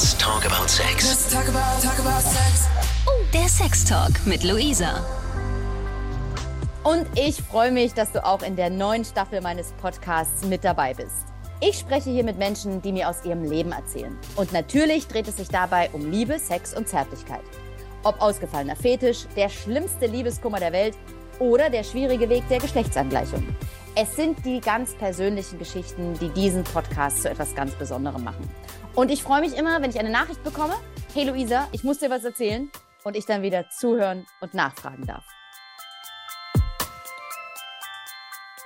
Let's talk about sex. Let's talk about, talk about sex. Oh, der Sex Talk mit Luisa. Und ich freue mich, dass du auch in der neuen Staffel meines Podcasts mit dabei bist. Ich spreche hier mit Menschen, die mir aus ihrem Leben erzählen. Und natürlich dreht es sich dabei um Liebe, Sex und Zärtlichkeit. Ob ausgefallener Fetisch, der schlimmste Liebeskummer der Welt oder der schwierige Weg der Geschlechtsangleichung. Es sind die ganz persönlichen Geschichten, die diesen Podcast zu etwas ganz Besonderem machen. Und ich freue mich immer, wenn ich eine Nachricht bekomme. Hey Luisa, ich muss dir was erzählen. Und ich dann wieder zuhören und nachfragen darf.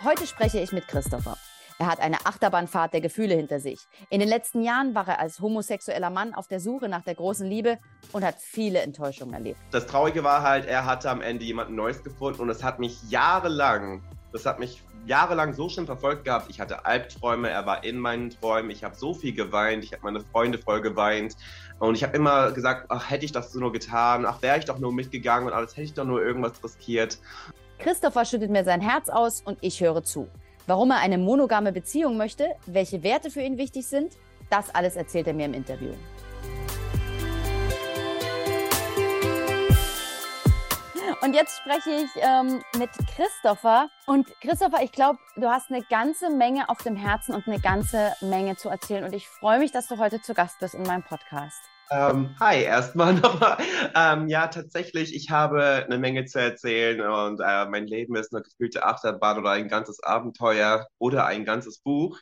Heute spreche ich mit Christopher. Er hat eine Achterbahnfahrt der Gefühle hinter sich. In den letzten Jahren war er als homosexueller Mann auf der Suche nach der großen Liebe und hat viele Enttäuschungen erlebt. Das Traurige war halt, er hatte am Ende jemanden Neues gefunden und es hat mich jahrelang, das hat mich jahrelang so schön verfolgt gehabt. Ich hatte Albträume, er war in meinen Träumen, ich habe so viel geweint, ich habe meine Freunde voll geweint und ich habe immer gesagt, ach, hätte ich das nur getan, ach, wäre ich doch nur mitgegangen und alles, hätte ich doch nur irgendwas riskiert. Christopher schüttet mir sein Herz aus und ich höre zu. Warum er eine monogame Beziehung möchte, welche Werte für ihn wichtig sind, das alles erzählt er mir im Interview. Und jetzt spreche ich ähm, mit Christopher. Und Christopher, ich glaube, du hast eine ganze Menge auf dem Herzen und eine ganze Menge zu erzählen. Und ich freue mich, dass du heute zu Gast bist in meinem Podcast. Ähm, hi, erstmal nochmal. Ähm, ja, tatsächlich, ich habe eine Menge zu erzählen und äh, mein Leben ist eine gefühlte Achterbahn oder ein ganzes Abenteuer oder ein ganzes Buch.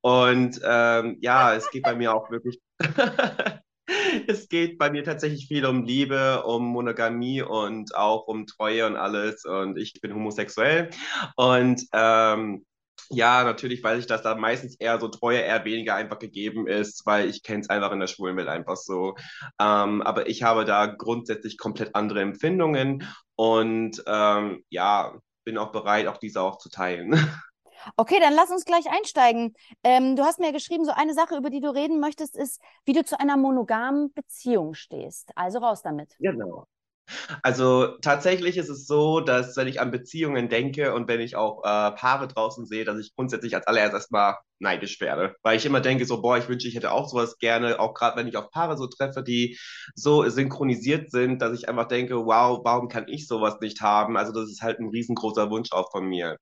Und ähm, ja, es geht bei mir auch wirklich. es geht bei mir tatsächlich viel um Liebe, um Monogamie und auch um Treue und alles. Und ich bin homosexuell. Und ähm, ja, natürlich weiß ich, dass da meistens eher so Treue eher weniger einfach gegeben ist, weil ich kenne es einfach in der Schwulenwelt einfach so. Ähm, aber ich habe da grundsätzlich komplett andere Empfindungen und ähm, ja, bin auch bereit, auch diese auch zu teilen. Okay, dann lass uns gleich einsteigen. Ähm, du hast mir geschrieben, so eine Sache, über die du reden möchtest, ist, wie du zu einer monogamen Beziehung stehst. Also raus damit. Genau. Also tatsächlich ist es so, dass wenn ich an Beziehungen denke und wenn ich auch äh, Paare draußen sehe, dass ich grundsätzlich als allererst erstmal neidisch werde. Weil ich immer denke, so, boah, ich wünsche, ich hätte auch sowas gerne, auch gerade wenn ich auf Paare so treffe, die so synchronisiert sind, dass ich einfach denke, wow, warum kann ich sowas nicht haben? Also das ist halt ein riesengroßer Wunsch auch von mir.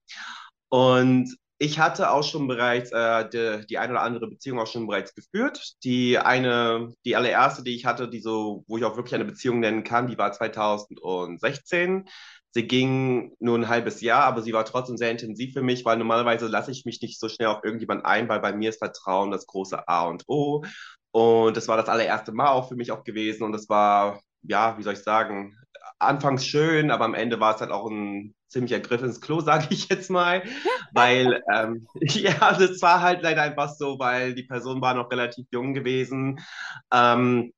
Und ich hatte auch schon bereits äh, die, die eine oder andere Beziehung auch schon bereits geführt. Die eine, die allererste, die ich hatte, die so, wo ich auch wirklich eine Beziehung nennen kann, die war 2016. Sie ging nur ein halbes Jahr, aber sie war trotzdem sehr intensiv für mich, weil normalerweise lasse ich mich nicht so schnell auf irgendjemand ein, weil bei mir ist Vertrauen das große A und O. Und das war das allererste Mal auch für mich auch gewesen und das war, ja, wie soll ich sagen, anfangs schön, aber am Ende war es halt auch ein ziemlicher Griff ins Klo, sage ich jetzt mal. weil, ähm, ja, das war halt leider einfach so, weil die Person war noch relativ jung gewesen. Ähm,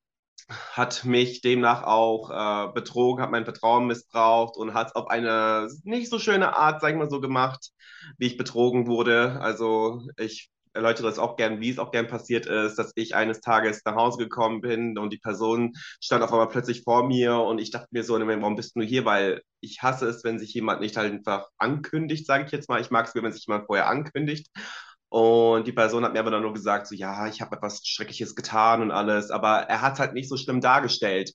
hat mich demnach auch äh, betrogen, hat mein Vertrauen missbraucht und hat es auf eine nicht so schöne Art, sag ich mal so, gemacht, wie ich betrogen wurde. Also ich erläutere das auch gern, wie es auch gern passiert ist, dass ich eines Tages nach Hause gekommen bin und die Person stand auf einmal plötzlich vor mir und ich dachte mir so, warum bist du hier? Weil ich hasse es, wenn sich jemand nicht halt einfach ankündigt, sage ich jetzt mal. Ich mag es, wenn sich jemand vorher ankündigt. Und die Person hat mir aber dann nur gesagt, so ja, ich habe etwas Schreckliches getan und alles, aber er hat es halt nicht so schlimm dargestellt.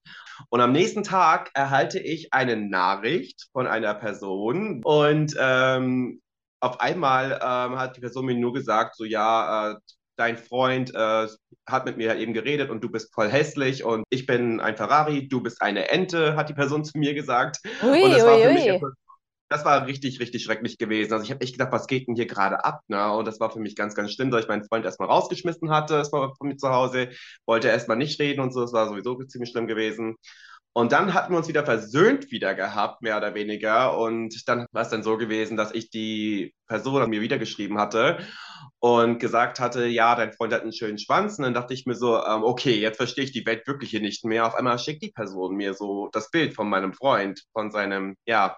Und am nächsten Tag erhalte ich eine Nachricht von einer Person und ähm, auf einmal ähm, hat die Person mir nur gesagt, so ja, äh, dein Freund äh, hat mit mir halt eben geredet und du bist voll hässlich und ich bin ein Ferrari, du bist eine Ente, hat die Person zu mir gesagt. Ui, und das ui, war für ui. mich das war richtig, richtig schrecklich gewesen. Also ich habe echt gedacht, was geht denn hier gerade ab? Ne? Und das war für mich ganz, ganz schlimm, dass ich meinen Freund erstmal rausgeschmissen hatte, erstmal von mir zu Hause, wollte erstmal nicht reden und so, das war sowieso ziemlich schlimm gewesen. Und dann hatten wir uns wieder versöhnt wieder gehabt, mehr oder weniger. Und dann war es dann so gewesen, dass ich die Person mir wieder geschrieben hatte und gesagt hatte, ja, dein Freund hat einen schönen Schwanz. Und dann dachte ich mir so, ähm, okay, jetzt verstehe ich die Welt wirklich hier nicht mehr. Auf einmal schickt die Person mir so das Bild von meinem Freund, von seinem, ja,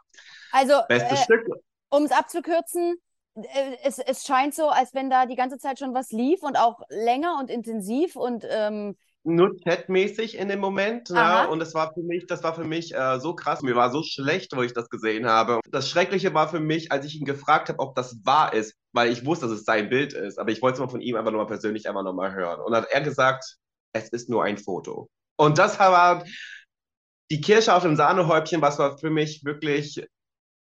Also, bestes äh, Stück. um es abzukürzen, äh, es, es scheint so, als wenn da die ganze Zeit schon was lief und auch länger und intensiv und ähm, nur chatmäßig in dem Moment. Ja, und das war für mich, das war für mich äh, so krass. Mir war so schlecht, wo ich das gesehen habe. Das Schreckliche war für mich, als ich ihn gefragt habe, ob das wahr ist, weil ich wusste, dass es sein Bild ist. Aber ich wollte es mal von ihm einfach nochmal persönlich einfach nochmal hören. Und hat er gesagt, es ist nur ein Foto. Und das war die Kirsche auf dem Sahnehäubchen, was war für mich wirklich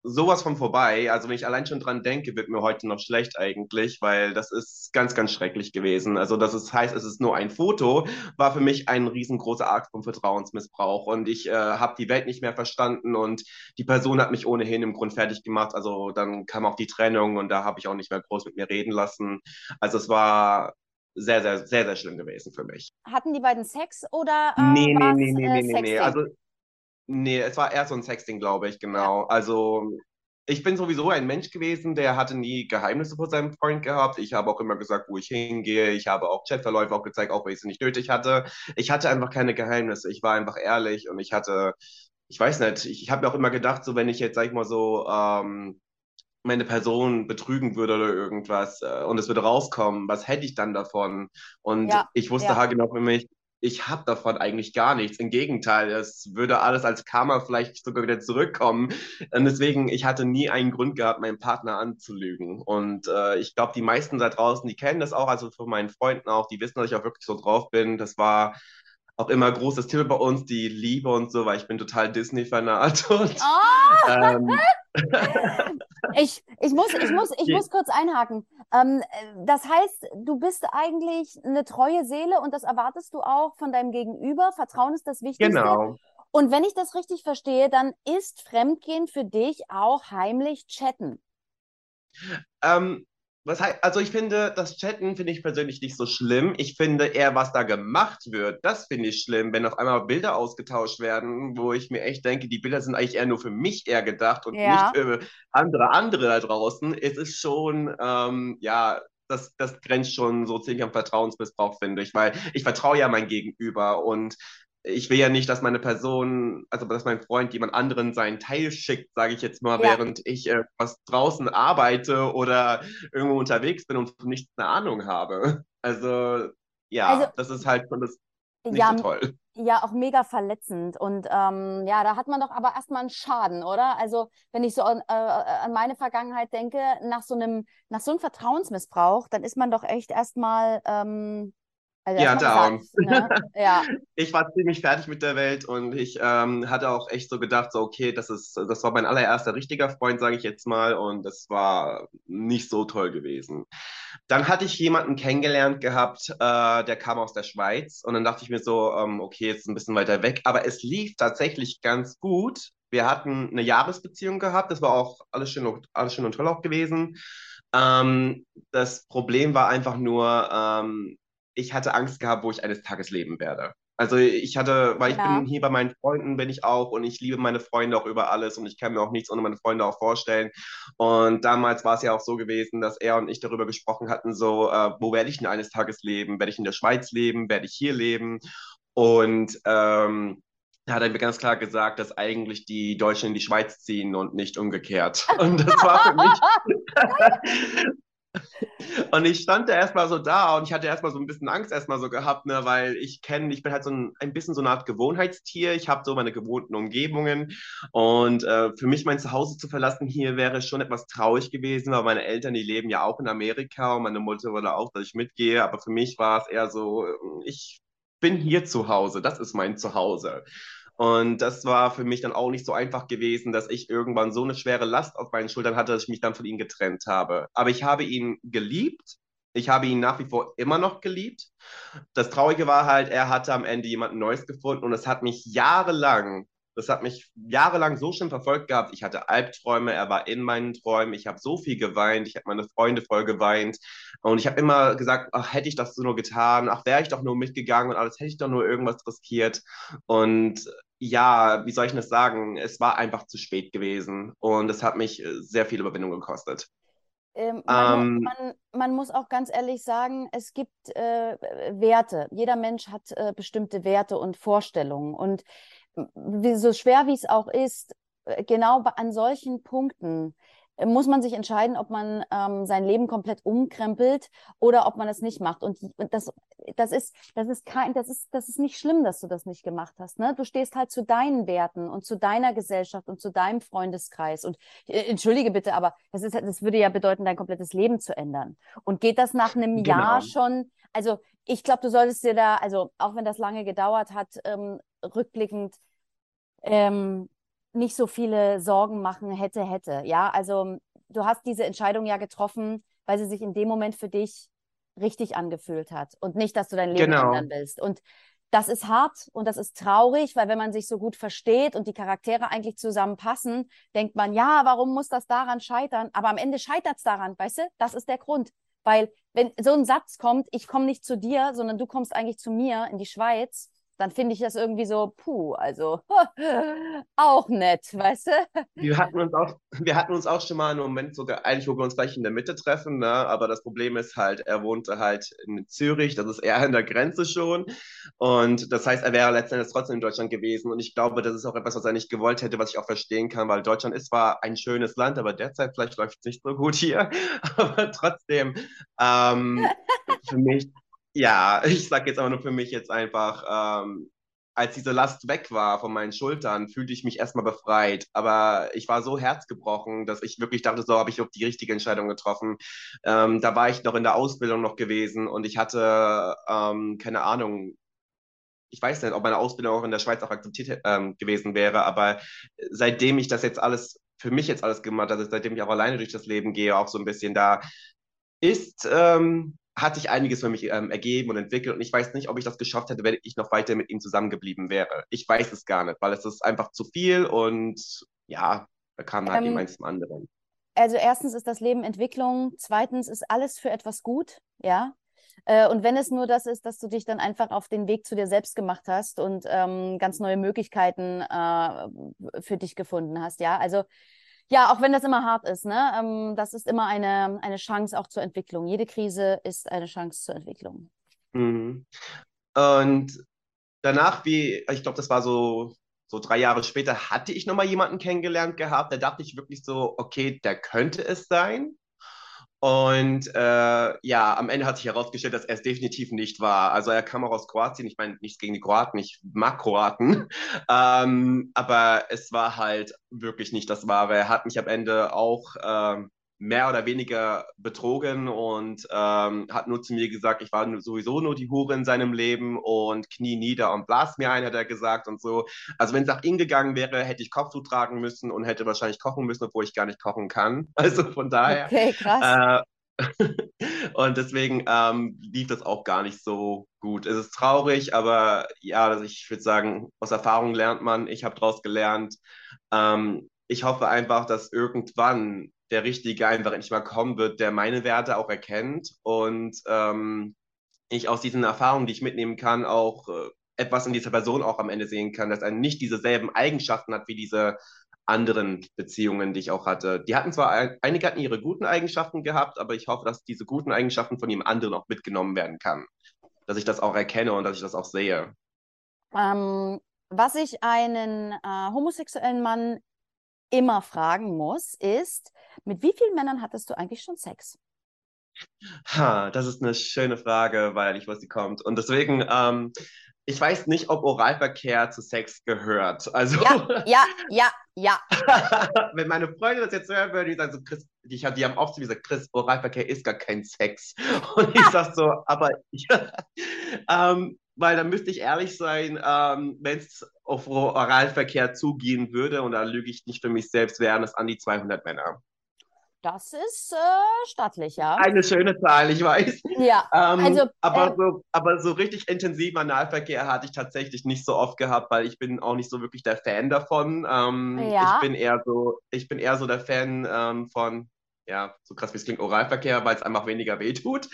sowas von vorbei. Also wenn ich allein schon dran denke, wird mir heute noch schlecht eigentlich, weil das ist ganz, ganz schrecklich gewesen. Also dass es heißt, es ist nur ein Foto, war für mich ein riesengroßer Akt von Vertrauensmissbrauch und ich äh, habe die Welt nicht mehr verstanden und die Person hat mich ohnehin im Grund fertig gemacht. Also dann kam auch die Trennung und da habe ich auch nicht mehr groß mit mir reden lassen. Also es war sehr, sehr, sehr, sehr schlimm gewesen für mich. Hatten die beiden Sex oder äh, nee, nee, war's, nee, nee, äh, nee, nee, nee. Also Nee, es war eher so ein Sexting, glaube ich, genau. Also ich bin sowieso ein Mensch gewesen, der hatte nie Geheimnisse vor seinem Freund gehabt. Ich habe auch immer gesagt, wo ich hingehe. Ich habe auch Chatverläufe auch gezeigt, auch wenn ich sie nicht nötig hatte. Ich hatte einfach keine Geheimnisse. Ich war einfach ehrlich und ich hatte, ich weiß nicht, ich, ich habe mir auch immer gedacht, so wenn ich jetzt, sag ich mal so, ähm, meine Person betrügen würde oder irgendwas äh, und es würde rauskommen, was hätte ich dann davon? Und Ja, ich wusste ja. halt genau für mich, ich habe davon eigentlich gar nichts. Im Gegenteil, es würde alles als Karma vielleicht sogar wieder zurückkommen. Und deswegen, ich hatte nie einen Grund gehabt, meinen Partner anzulügen. Und äh, ich glaube, die meisten da draußen, die kennen das auch, also von meinen Freunden auch, die wissen, dass ich auch wirklich so drauf bin. Das war auch immer großes Thema bei uns, die Liebe und so, weil ich bin total Disney-Fanat. Und Oh, ähm, ich, ich muss, ich muss, ich muss kurz einhaken. Ähm, äh, das heißt, du bist eigentlich eine treue Seele und das erwartest du auch von deinem Gegenüber. Vertrauen ist das Wichtigste. genau. Und wenn ich das richtig verstehe, dann ist Fremdgehen für dich auch heimlich chatten. Ähm, was heißt, also ich finde, das Chatten finde ich persönlich nicht so schlimm. Ich finde eher, was da gemacht wird, das finde ich schlimm, wenn auf einmal Bilder ausgetauscht werden, wo ich mir echt denke, die Bilder sind eigentlich eher nur für mich eher gedacht und Ja. nicht für andere, andere da draußen. Es ist schon, ähm, ja, das, das grenzt schon so ziemlich am Vertrauensmissbrauch, finde ich, weil ich vertraue ja mein Gegenüber und ich will ja nicht, dass meine Person, also dass mein Freund jemand anderen seinen Teil schickt, sage ich jetzt mal, Ja. während ich äh, was draußen arbeite oder irgendwo unterwegs bin und von nichts eine Ahnung habe. Also ja, Also- das ist halt schon das nicht Ja, so toll. ja, auch mega verletzend. Und ähm, ja, da hat man doch aber erstmal einen Schaden, oder? Also, wenn ich so an, äh, an meine Vergangenheit denke, nach so einem, nach so einem Vertrauensmissbrauch, dann ist man doch echt erstmal, ähm, also Ja, down. gesagt, ne? Ja, Ich war ziemlich fertig mit der Welt und ich ähm, hatte auch echt so gedacht, so okay, das ist, das war mein allererster richtiger Freund, sage ich jetzt mal, und das war nicht so toll gewesen. Dann hatte ich jemanden kennengelernt gehabt, äh, der kam aus der Schweiz und dann dachte ich mir so, ähm, okay, jetzt ist ein bisschen weiter weg, aber es lief tatsächlich ganz gut. Wir hatten eine Jahresbeziehung gehabt, das war auch alles schön, und- alles schön und toll auch gewesen. Ähm, das Problem war einfach nur, ähm, ich hatte Angst gehabt, wo ich eines Tages leben werde. Also ich hatte, weil ich Ja. bin hier bei meinen Freunden, bin ich auch und ich liebe meine Freunde auch über alles und ich kann mir auch nichts ohne meine Freunde auch vorstellen. Und damals war es ja auch so gewesen, dass er und ich darüber gesprochen hatten, so, äh, wo werde ich denn eines Tages leben? Werde ich in der Schweiz leben? Werde ich hier leben? Und ähm, da hat er mir ganz klar gesagt, dass eigentlich die Deutschen in die Schweiz ziehen und nicht umgekehrt. Und das war für mich. Und ich stand da erstmal so da und ich hatte erstmal so ein bisschen Angst erstmal so gehabt, ne, weil ich kenne, ich bin halt so ein, ein bisschen so eine Art Gewohnheitstier. Ich habe so meine gewohnten Umgebungen und äh, für mich mein Zuhause zu verlassen hier wäre schon etwas traurig gewesen, weil meine Eltern, die leben ja auch in Amerika und meine Mutter wollte auch, dass ich mitgehe, aber für mich war es eher so, ich bin hier zu Hause, das ist mein Zuhause. Und das war für mich dann auch nicht so einfach gewesen, dass ich irgendwann so eine schwere Last auf meinen Schultern hatte, dass ich mich dann von ihm getrennt habe. Aber ich habe ihn geliebt. Ich habe ihn nach wie vor immer noch geliebt. Das Traurige war halt, er hatte am Ende jemanden Neues gefunden und es hat mich jahrelang, das hat mich jahrelang so schlimm verfolgt gehabt. Ich hatte Albträume, er war in meinen Träumen. Ich habe so viel geweint, ich habe meine Freunde voll geweint und ich habe immer gesagt, ach, hätte ich das so nur getan, ach, wäre ich doch nur mitgegangen und alles hätte ich doch nur irgendwas riskiert. Und ja, wie soll ich das sagen? Es war einfach zu spät gewesen und es hat mich äh, sehr viel Überwindung gekostet. Ähm, man, Ähm, man, man muss auch ganz ehrlich sagen, es gibt äh, Werte. Jeder Mensch hat äh, bestimmte Werte und Vorstellungen. Und so schwer wie es auch ist, äh, genau an solchen Punkten muss man sich entscheiden, ob man ähm, sein Leben komplett umkrempelt oder ob man es nicht macht. Und das, das ist, das ist kein, das ist, das ist nicht schlimm, dass du das nicht gemacht hast. Ne? Du stehst halt zu deinen Werten und zu deiner Gesellschaft und zu deinem Freundeskreis. Und äh, entschuldige bitte, aber das ist, das würde ja bedeuten, dein komplettes Leben zu ändern. Und geht das nach einem Genau. Jahr schon? Also ich glaube, du solltest dir da, also auch wenn das lange gedauert hat, ähm, rückblickend ähm, nicht so viele Sorgen machen hätte, hätte. Ja, also du hast diese Entscheidung ja getroffen, weil sie sich in dem Moment für dich richtig angefühlt hat und nicht, dass du dein Leben Genau. ändern willst. Und das ist hart und das ist traurig, weil wenn man sich so gut versteht und die Charaktere eigentlich zusammenpassen, denkt man, ja, warum muss das daran scheitern? Aber am Ende scheitert es daran, weißt du? Das ist der Grund. Weil wenn so ein Satz kommt, ich komme nicht zu dir, sondern du kommst eigentlich zu mir in die Schweiz, dann finde ich das irgendwie so, puh, also auch nett, weißt du? Wir hatten uns auch, wir hatten uns auch schon mal einen Moment sogar, eigentlich, wo wir uns gleich in der Mitte treffen, ne? Aber das Problem ist halt, er wohnte halt in Zürich, das ist eher an der Grenze schon. Und das heißt, er wäre letztendlich trotzdem in Deutschland gewesen. Und ich glaube, das ist auch etwas, was er nicht gewollt hätte, was ich auch verstehen kann, weil Deutschland ist zwar ein schönes Land, aber derzeit vielleicht läuft es nicht so gut hier. Aber trotzdem, ähm, für mich, ja, ich sag jetzt aber nur für mich jetzt einfach, ähm, als diese Last weg war von meinen Schultern, fühlte ich mich erstmal befreit. Aber ich war so herzgebrochen, dass ich wirklich dachte, so habe ich die richtige Entscheidung getroffen. Ähm, da war ich noch in der Ausbildung noch gewesen und ich hatte, ähm, keine Ahnung, ich weiß nicht, ob meine Ausbildung auch in der Schweiz auch akzeptiert ähm, gewesen wäre, aber seitdem ich das jetzt alles, für mich jetzt alles gemacht habe, also seitdem ich auch alleine durch das Leben gehe, auch so ein bisschen da ist, ähm, hat sich einiges für mich ähm, ergeben und entwickelt und ich weiß nicht, ob ich das geschafft hätte, wenn ich noch weiter mit ihm zusammengeblieben wäre. Ich weiß es gar nicht, weil es ist einfach zu viel und ja, da kam halt Ähm, eins zum anderen. Also erstens ist das Leben Entwicklung, zweitens ist alles für etwas gut, ja. Äh, Und wenn es nur das ist, dass du dich dann einfach auf den Weg zu dir selbst gemacht hast und ähm, ganz neue Möglichkeiten äh, für dich gefunden hast, ja. Also ja, auch wenn das immer hart ist, ne? Ähm, das ist immer eine, eine Chance auch zur Entwicklung. Jede Krise ist eine Chance zur Entwicklung. Mhm. Und danach, wie, ich glaube, das war so, so drei Jahre später, hatte ich nochmal jemanden kennengelernt gehabt. Da dachte ich wirklich so, okay, der könnte es sein. Und äh, ja, am Ende hat sich herausgestellt, dass er es definitiv nicht war. Also er kam auch aus Kroatien. Ich meine, nichts gegen die Kroaten, ich mag Kroaten. Ähm, aber es war halt wirklich nicht das Wahre. Er hat mich am Ende auch ähm, mehr oder weniger betrogen und ähm, hat nur zu mir gesagt, ich war sowieso nur die Hure in seinem Leben und knie nieder und blas mir ein, hat er gesagt und so. Also wenn es nach ihm gegangen wäre, hätte ich Kopftuch tragen müssen und hätte wahrscheinlich kochen müssen, obwohl ich gar nicht kochen kann. Also von daher. Okay, krass. Äh, und deswegen ähm, lief das auch gar nicht so gut. Es ist traurig, aber ja, also ich würde sagen, aus Erfahrung lernt man. Ich habe daraus gelernt. Ähm, ich hoffe einfach, dass irgendwann der Richtige einfach endlich mal kommen wird, der meine Werte auch erkennt und ähm, ich aus diesen Erfahrungen, die ich mitnehmen kann, auch äh, etwas in dieser Person auch am Ende sehen kann, dass er nicht dieselben Eigenschaften hat wie diese anderen Beziehungen, die ich auch hatte. Die hatten zwar, ein, einige hatten ihre guten Eigenschaften gehabt, aber ich hoffe, dass diese guten Eigenschaften von jedem anderen auch mitgenommen werden kann. Dass ich das auch erkenne und dass ich das auch sehe. Ähm, was ich einen äh, homosexuellen Mann immer fragen muss, ist, mit wie vielen Männern hattest du eigentlich schon Sex? Ha, das ist eine schöne Frage, weil ich weiß, sie kommt. Und deswegen, ähm, ich weiß nicht, ob Oralverkehr zu Sex gehört. Also, Ja, ja, ja, ja. wenn meine Freunde das jetzt hören würden, die sagen so, Chris, ich hab, die haben oft zu mir gesagt, Chris, Oralverkehr ist gar kein Sex. Und ich sag so, aber ja, ähm, weil dann müsste ich ehrlich sein, ähm, wenn es auf Oralverkehr zugehen würde, und da lüge ich nicht für mich selbst, wären es an die 200 Männer. Das ist äh, stattlich, ja. Eine schöne Zahl, ich weiß. Ja, Ähm, also, aber, äh, so, aber so richtig intensiv Analverkehr hatte ich tatsächlich nicht so oft gehabt, weil ich bin auch nicht so wirklich der Fan davon. Ähm, Ja. Ich bin eher so, ich bin eher so der Fan ähm, von, ja, so krass wie es klingt, Oralverkehr, weil es einfach weniger wehtut.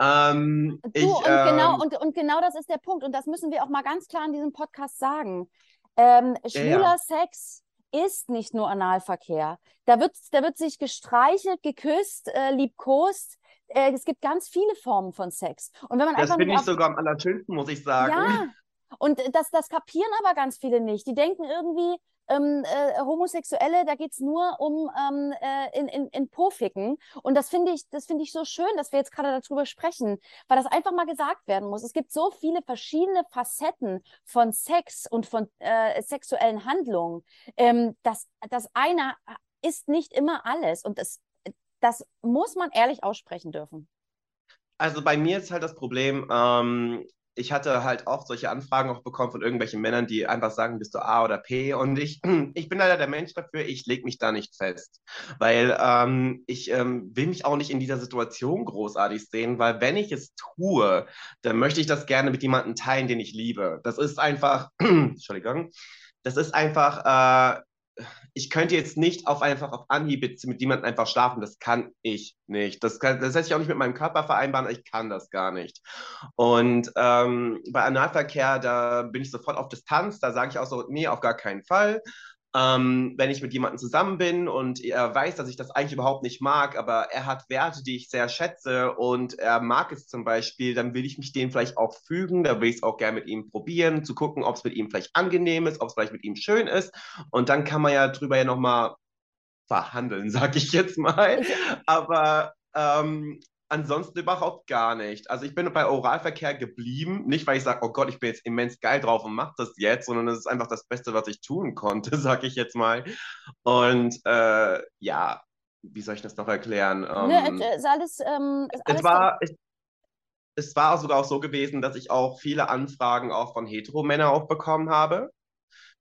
Ähm, Du, ich, und, genau, ähm, und, und genau das ist der Punkt. Und das müssen wir auch mal ganz klar in diesem Podcast sagen. Ähm, schwuler Sex ist nicht nur Analverkehr. Da wird, da wird sich gestreichelt, geküsst, äh, liebkost. Äh, es gibt ganz viele Formen von Sex. Und wenn man das finde nicht ich sogar am allerschönsten, muss ich sagen. Ja, und das, das kapieren aber ganz viele nicht. Die denken irgendwie, ähm, äh, Homosexuelle, da geht es nur um ähm, äh, in, in, in Profiken. Und das finde ich, das ich so schön, dass wir jetzt gerade darüber sprechen, weil das einfach mal gesagt werden muss. Es gibt so viele verschiedene Facetten von Sex und von äh, sexuellen Handlungen. Ähm, dass das eine ist nicht immer alles. Und das, das muss man ehrlich aussprechen dürfen. Also bei mir ist halt das Problem, ähm, ich hatte halt oft solche Anfragen auch bekommen von irgendwelchen Männern, die einfach sagen, bist du A oder P? Und ich, ich bin leider der Mensch dafür, ich lege mich da nicht fest. Weil ähm, ich ähm, will mich auch nicht in dieser Situation großartig sehen, weil wenn ich es tue, dann möchte ich das gerne mit jemandem teilen, den ich liebe. Das ist einfach, Entschuldigung, das ist einfach, äh, ich könnte jetzt nicht auf einfach auf Anhieb mit jemandem einfach schlafen. Das kann ich nicht. Das, kann, das lässt sich auch nicht mit meinem Körper vereinbaren. Ich kann das gar nicht. Und ähm, bei Analverkehr, da bin ich sofort auf Distanz. Da sage ich auch so, nee, auf gar keinen Fall. Ähm, wenn ich mit jemandem zusammen bin und er weiß, dass ich das eigentlich überhaupt nicht mag, aber er hat Werte, die ich sehr schätze und er mag es zum Beispiel, dann will ich mich denen vielleicht auch fügen, da will ich es auch gerne mit ihm probieren, zu gucken, ob es mit ihm vielleicht angenehm ist, ob es vielleicht mit ihm schön ist und dann kann man ja drüber ja nochmal verhandeln, sag ich jetzt mal. Aber ähm, ansonsten überhaupt gar nicht. Also ich bin bei Oralverkehr geblieben, nicht weil ich sage, oh Gott, ich bin jetzt immens geil drauf und mache das jetzt, sondern es ist einfach das Beste, was ich tun konnte, sag ich jetzt mal. Und äh, ja, wie soll ich das noch erklären? Ähm, ne, ist alles, ähm, ist alles es war, es, es war sogar auch so gewesen, dass ich auch viele Anfragen auch von Heteromännern auch bekommen habe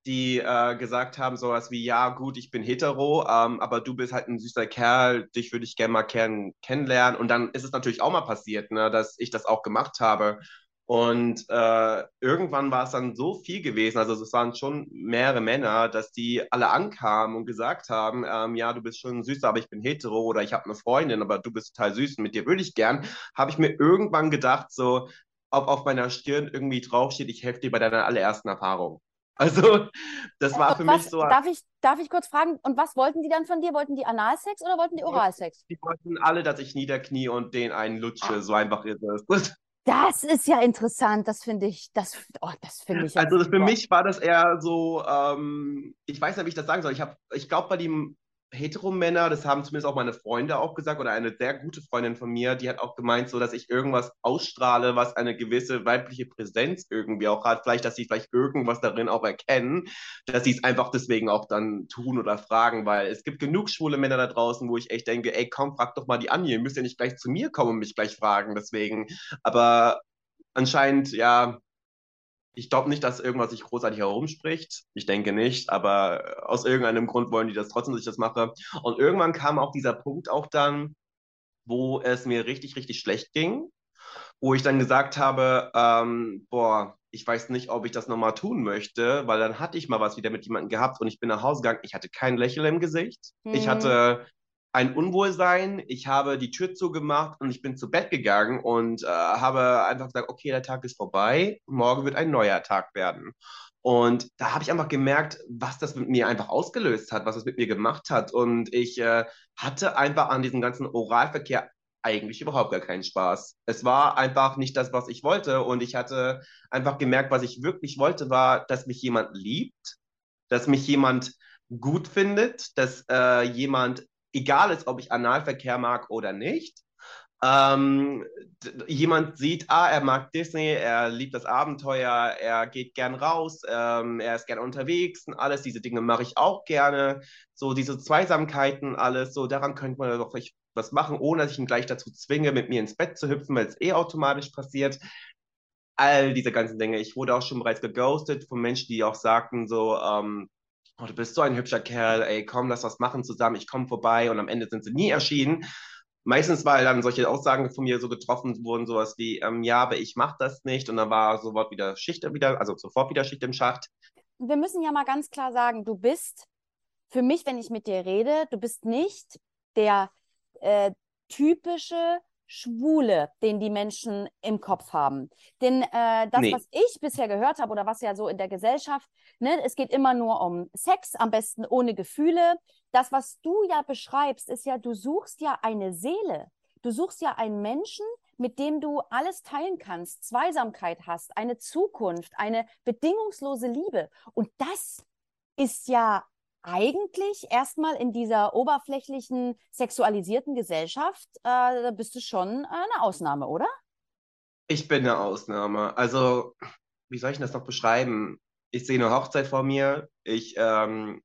die äh, gesagt haben, sowas wie, ja, gut, ich bin hetero, ähm, aber du bist halt ein süßer Kerl, dich würde ich gerne mal kenn kennenlernen. Und dann ist es natürlich auch mal passiert, ne, dass ich das auch gemacht habe. Und äh, irgendwann war es dann so viel gewesen, also es waren schon mehrere Männer, dass die alle ankamen und gesagt haben, ähm, ja, du bist schon süß, aber ich bin hetero oder ich habe eine Freundin, aber du bist total süß und mit dir würde ich gern, habe ich mir irgendwann gedacht, so, ob auf meiner Stirn irgendwie draufsteht, ich helfe dir bei deiner allerersten Erfahrung. Also, das war für was, mich so. Darf ich, darf ich kurz fragen, und was wollten die dann von dir? Wollten die Analsex oder wollten die Oralsex? Die wollten alle, dass ich niederknie und den einen lutsche. Ah. So einfach ist es. Das ist ja interessant, das finde ich, das, oh, das finde ich. Also für mich war das eher so, ähm, ich weiß nicht, wie ich das sagen soll. Ich habe, ich glaube, bei dem Heteromänner, das haben zumindest auch meine Freunde auch gesagt, oder eine sehr gute Freundin von mir, die hat auch gemeint, so dass ich irgendwas ausstrahle, was eine gewisse weibliche Präsenz irgendwie auch hat. Vielleicht, dass sie vielleicht irgendwas darin auch erkennen, dass sie es einfach deswegen auch dann tun oder fragen, weil es gibt genug schwule Männer da draußen, wo ich echt denke, ey, komm, frag doch mal die an, ihr müsst ja nicht gleich zu mir kommen und mich gleich fragen, deswegen. Aber anscheinend, ja, ich glaube nicht, dass irgendwas sich großartig herumspricht. Ich denke nicht, aber aus irgendeinem Grund wollen die das trotzdem, dass ich das mache. Und irgendwann kam auch dieser Punkt auch dann, wo es mir richtig, richtig schlecht ging, wo ich dann gesagt habe, ähm, boah, ich weiß nicht, ob ich das nochmal tun möchte, weil dann hatte ich mal was wieder mit jemandem gehabt und ich bin nach Hause gegangen. Ich hatte kein Lächeln im Gesicht. Mhm. Ich hatte ein Unwohlsein. Ich habe die Tür zugemacht und ich bin zu Bett gegangen und äh, habe einfach gesagt, okay, der Tag ist vorbei, morgen wird ein neuer Tag werden. Und da habe ich einfach gemerkt, was das mit mir einfach ausgelöst hat, was es mit mir gemacht hat. Und ich äh, hatte einfach an diesem ganzen Oralverkehr eigentlich überhaupt gar keinen Spaß. Es war einfach nicht das, was ich wollte. Und ich hatte einfach gemerkt, was ich wirklich wollte, war, dass mich jemand liebt, dass mich jemand gut findet, dass äh, jemand egal ist, ob ich Analverkehr mag oder nicht. Ähm, jemand sieht, ah, er mag Disney, er liebt das Abenteuer, er geht gern raus, ähm, er ist gern unterwegs und alles, diese Dinge mache ich auch gerne. So diese Zweisamkeiten, alles, so daran könnte man doch was machen, ohne dass ich ihn gleich dazu zwinge, mit mir ins Bett zu hüpfen, weil es eh automatisch passiert. All diese ganzen Dinge. Ich wurde auch schon bereits geghostet von Menschen, die auch sagten, so, ähm, oh, du bist so ein hübscher Kerl, ey, komm, lass was machen zusammen, ich komme vorbei und am Ende sind sie nie erschienen. Meistens, weil dann solche Aussagen von mir so getroffen wurden, sowas wie, ähm, ja, aber ich mache das nicht und dann war sofort wieder Schicht wieder, also sofort wieder Schicht im Schacht. Wir müssen ja mal ganz klar sagen, du bist für mich, wenn ich mit dir rede, du bist nicht der äh, typische Schwule, den die Menschen im Kopf haben. Denn äh, das, nee. was ich bisher gehört habe oder was ja so in der Gesellschaft, ne, es geht immer nur um Sex, am besten ohne Gefühle. Das, was du ja beschreibst, ist ja, du suchst ja eine Seele. Du suchst ja einen Menschen, mit dem du alles teilen kannst, Zweisamkeit hast, eine Zukunft, eine bedingungslose Liebe. Und das ist ja eigentlich erstmal in dieser oberflächlichen, sexualisierten Gesellschaft, äh, bist du schon äh, eine Ausnahme, oder? Ich bin eine Ausnahme. Also, wie soll ich das noch beschreiben? Ich sehe eine Hochzeit vor mir. Ich ähm,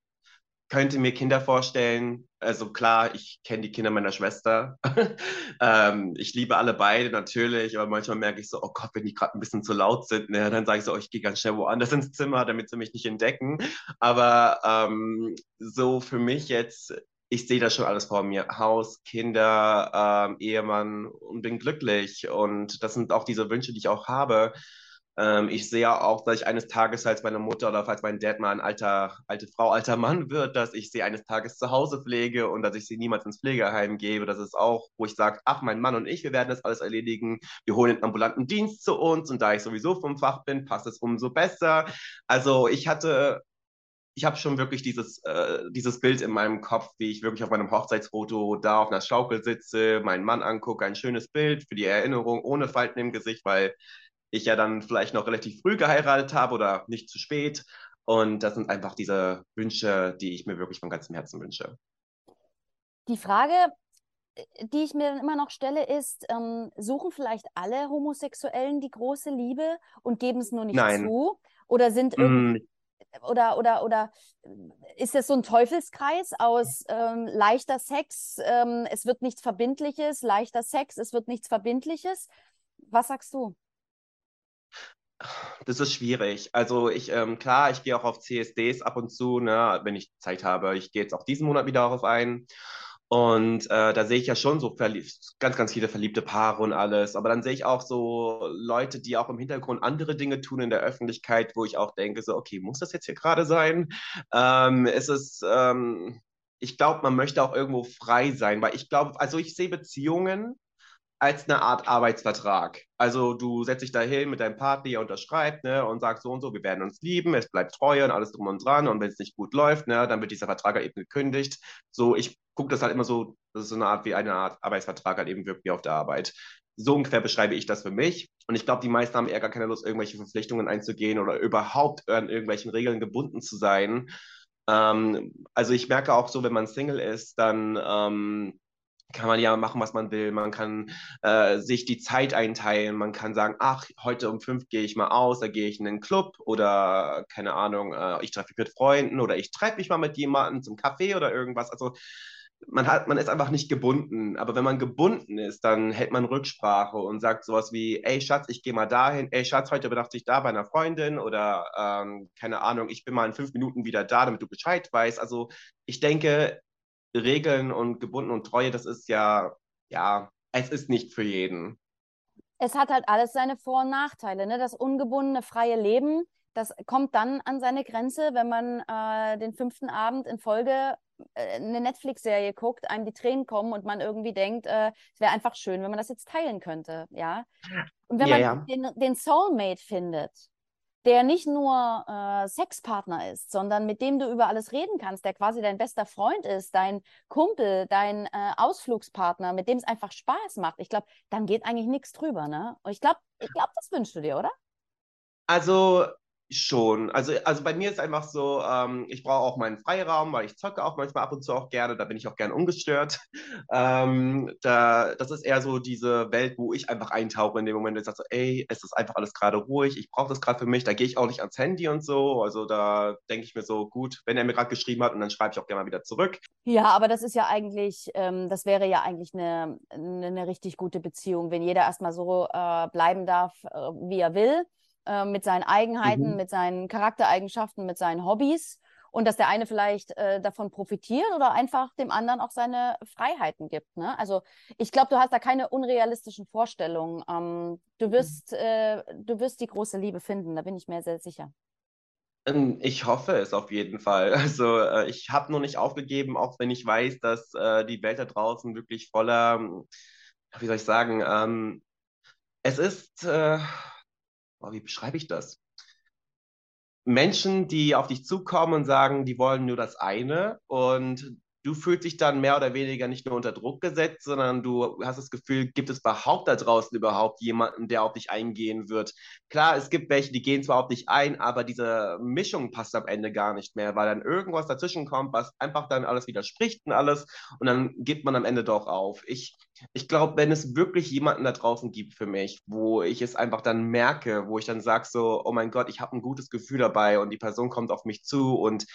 könnte mir Kinder vorstellen. Also klar, ich kenne die Kinder meiner Schwester. ähm, ich liebe alle beide natürlich, aber manchmal merke ich so, oh Gott, wenn die gerade ein bisschen zu laut sind, ne, dann sage ich so, oh, ich gehe ganz schnell woanders ins Zimmer, damit sie mich nicht entdecken. Aber ähm, so für mich jetzt, ich sehe das schon alles vor mir. Haus, Kinder, ähm, Ehemann und bin glücklich. Und das sind auch diese Wünsche, die ich auch habe. Ähm, ich sehe auch, dass ich eines Tages, als meine Mutter oder falls mein Dad mal ein alter, alte Frau, alter Mann wird, dass ich sie eines Tages zu Hause pflege und dass ich sie niemals ins Pflegeheim gebe. Das ist auch, wo ich sage, ach, mein Mann und ich, wir werden das alles erledigen. Wir holen den ambulanten Dienst zu uns und da ich sowieso vom Fach bin, passt es umso besser. Also ich hatte ich habe schon wirklich dieses, äh, dieses Bild in meinem Kopf, wie ich wirklich auf meinem Hochzeitsfoto da auf einer Schaukel sitze, meinen Mann angucke, ein schönes Bild für die Erinnerung, ohne Falten im Gesicht, weil ich ja dann vielleicht noch relativ früh geheiratet habe oder nicht zu spät. Und das sind einfach diese Wünsche, die ich mir wirklich von ganzem Herzen wünsche. Die Frage, die ich mir dann immer noch stelle, ist, ähm, suchen vielleicht alle Homosexuellen die große Liebe und geben es nur nicht Nein. zu? Oder sind mm. oder, oder, oder ist es so ein Teufelskreis aus ähm, leichter Sex, ähm, es wird nichts Verbindliches, leichter Sex, es wird nichts Verbindliches? Was sagst du? Das ist schwierig. Also ich, ähm, klar, ich gehe auch auf CSDs ab und zu, ne, wenn ich Zeit habe. Ich gehe jetzt auch diesen Monat wieder darauf ein. Und äh, da sehe ich ja schon so ganz, ganz viele verliebte Paare und alles. Aber dann sehe ich auch so Leute, die auch im Hintergrund andere Dinge tun in der Öffentlichkeit, wo ich auch denke, so, okay, muss das jetzt hier gerade sein? Ähm, es ist, ähm, ich glaube, man möchte auch irgendwo frei sein, weil ich glaube, also ich sehe Beziehungen als eine Art Arbeitsvertrag. Also du setzt dich da hin mit deinem Partner, ihr unterschreibt ne, und sagst so und so, wir werden uns lieben, es bleibt Treue und alles drum und dran. Und wenn es nicht gut läuft, ne, dann wird dieser Vertrag halt eben gekündigt. So, ich gucke das halt immer so, das ist so eine Art wie eine Art Arbeitsvertrag halt eben wirkt wie auf der Arbeit. So ungefähr beschreibe ich das für mich. Und ich glaube, die meisten haben eher gar keine Lust, irgendwelche Verpflichtungen einzugehen oder überhaupt an irgendwelchen Regeln gebunden zu sein. Ähm, also ich merke auch so, wenn man Single ist, dann ähm, kann man ja machen, was man will. Man kann äh, sich die Zeit einteilen. Man kann sagen, ach, heute um fünf gehe ich mal aus, da gehe ich in den Club oder keine Ahnung, äh, ich treffe mich mit Freunden oder ich treffe mich mal mit jemandem zum Kaffee oder irgendwas. Also man hat, man ist einfach nicht gebunden. Aber wenn man gebunden ist, dann hält man Rücksprache und sagt sowas wie, ey Schatz, ich gehe mal dahin, ey Schatz, heute übernachte ich da bei einer Freundin oder ähm, keine Ahnung, ich bin mal in fünf Minuten wieder da, damit du Bescheid weißt. Also ich denke, Regeln und gebunden und Treue, das ist ja, ja, es ist nicht für jeden. Es hat halt alles seine Vor- und Nachteile. Ne? Das ungebundene freie Leben, das kommt dann an seine Grenze, wenn man äh, den fünften Abend in Folge äh, eine Netflix-Serie guckt, einem die Tränen kommen und man irgendwie denkt, äh, es wäre einfach schön, wenn man das jetzt teilen könnte, ja. Und wenn ja, man ja. Den, den Soulmate findet, der nicht nur äh, Sexpartner ist, sondern mit dem du über alles reden kannst, der quasi dein bester Freund ist, dein Kumpel, dein äh, Ausflugspartner, mit dem es einfach Spaß macht. Ich glaube, dann geht eigentlich nichts drüber, ne? Und ich glaube, ich glaube, das wünschst du dir, oder? Also Schon. Also, also bei mir ist einfach so, ähm, ich brauche auch meinen Freiraum, weil ich zocke auch manchmal ab und zu auch gerne, da bin ich auch gern ungestört. Ähm, da, das ist eher so diese Welt, wo ich einfach eintauche in dem Moment, wo ich sage so, ey, es ist einfach alles gerade ruhig, ich brauche das gerade für mich, da gehe ich auch nicht ans Handy und so. Also da denke ich mir so, gut, wenn er mir gerade geschrieben hat und dann schreibe ich auch gerne mal wieder zurück. Ja, aber das ist ja eigentlich, ähm, das wäre ja eigentlich eine, eine, eine, richtig gute Beziehung, wenn jeder erstmal so äh, bleiben darf, äh, wie er will äh, mit seinen Eigenheiten, mhm. mit seinen Charaktereigenschaften, mit seinen Hobbys und dass der eine vielleicht äh, davon profitiert oder einfach dem anderen auch seine Freiheiten gibt. Ne? Also ich glaube, du hast da keine unrealistischen Vorstellungen. Ähm, du, mhm. wirst, äh, du wirst die große Liebe finden, da bin ich mir sehr sicher. Ähm, ich hoffe es auf jeden Fall. Also äh, ich habe noch nicht aufgegeben, auch wenn ich weiß, dass äh, die Welt da draußen wirklich voller, wie soll ich sagen, ähm, es ist äh, oh, wie beschreibe ich das? Menschen, die auf dich zukommen und sagen, die wollen nur das eine und du fühlst dich dann mehr oder weniger nicht nur unter Druck gesetzt, sondern du hast das Gefühl, gibt es überhaupt da draußen überhaupt jemanden, der auf dich eingehen wird? Klar, es gibt welche, die gehen zwar auf dich ein, aber diese Mischung passt am Ende gar nicht mehr, weil dann irgendwas dazwischen kommt, was einfach dann alles widerspricht und alles und dann gibt man am Ende doch auf. Ich, ich glaube, wenn es wirklich jemanden da draußen gibt für mich, wo ich es einfach dann merke, wo ich dann sage so, oh mein Gott, ich habe ein gutes Gefühl dabei und die Person kommt auf mich zu und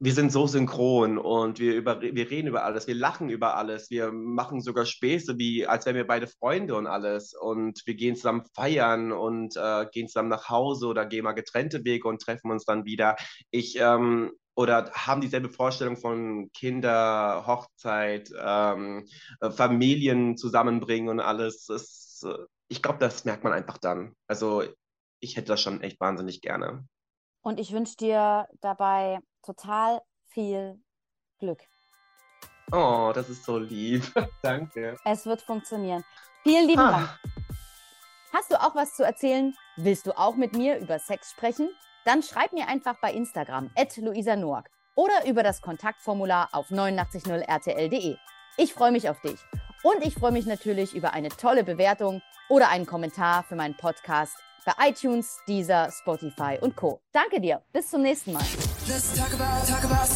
wir sind so synchron und wir, über, wir reden über alles, wir lachen über alles, wir machen sogar Späße, wie als wären wir beide Freunde und alles. Und wir gehen zusammen feiern und äh, gehen zusammen nach Hause oder gehen mal getrennte Wege und treffen uns dann wieder. Ich ähm, oder haben dieselbe Vorstellung von Kinder, Hochzeit, ähm, Familien zusammenbringen und alles. Das, äh, ich glaube, das merkt man einfach dann. Also ich hätte das schon echt wahnsinnig gerne. Und ich wünsche dir dabei total viel Glück. Oh, das ist so lieb. Danke. Es wird funktionieren. Vielen lieben ah. Dank. Hast du auch was zu erzählen? Willst du auch mit mir über Sex sprechen? Dann schreib mir einfach bei Instagram at Luisa Noack oder über das Kontaktformular auf 890rtl.de. Ich freue mich auf dich. Und ich freue mich natürlich über eine tolle Bewertung oder einen Kommentar für meinen Podcast bei iTunes, Deezer, Spotify und Co. Danke dir. Bis zum nächsten Mal. Talk about, talk about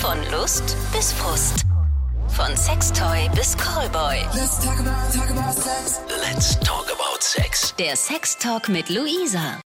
Von Lust bis Frust. Von Sextoy bis Callboy. Let's talk about, talk about sex. Let's talk about sex. Der Sex Talk mit Luisa.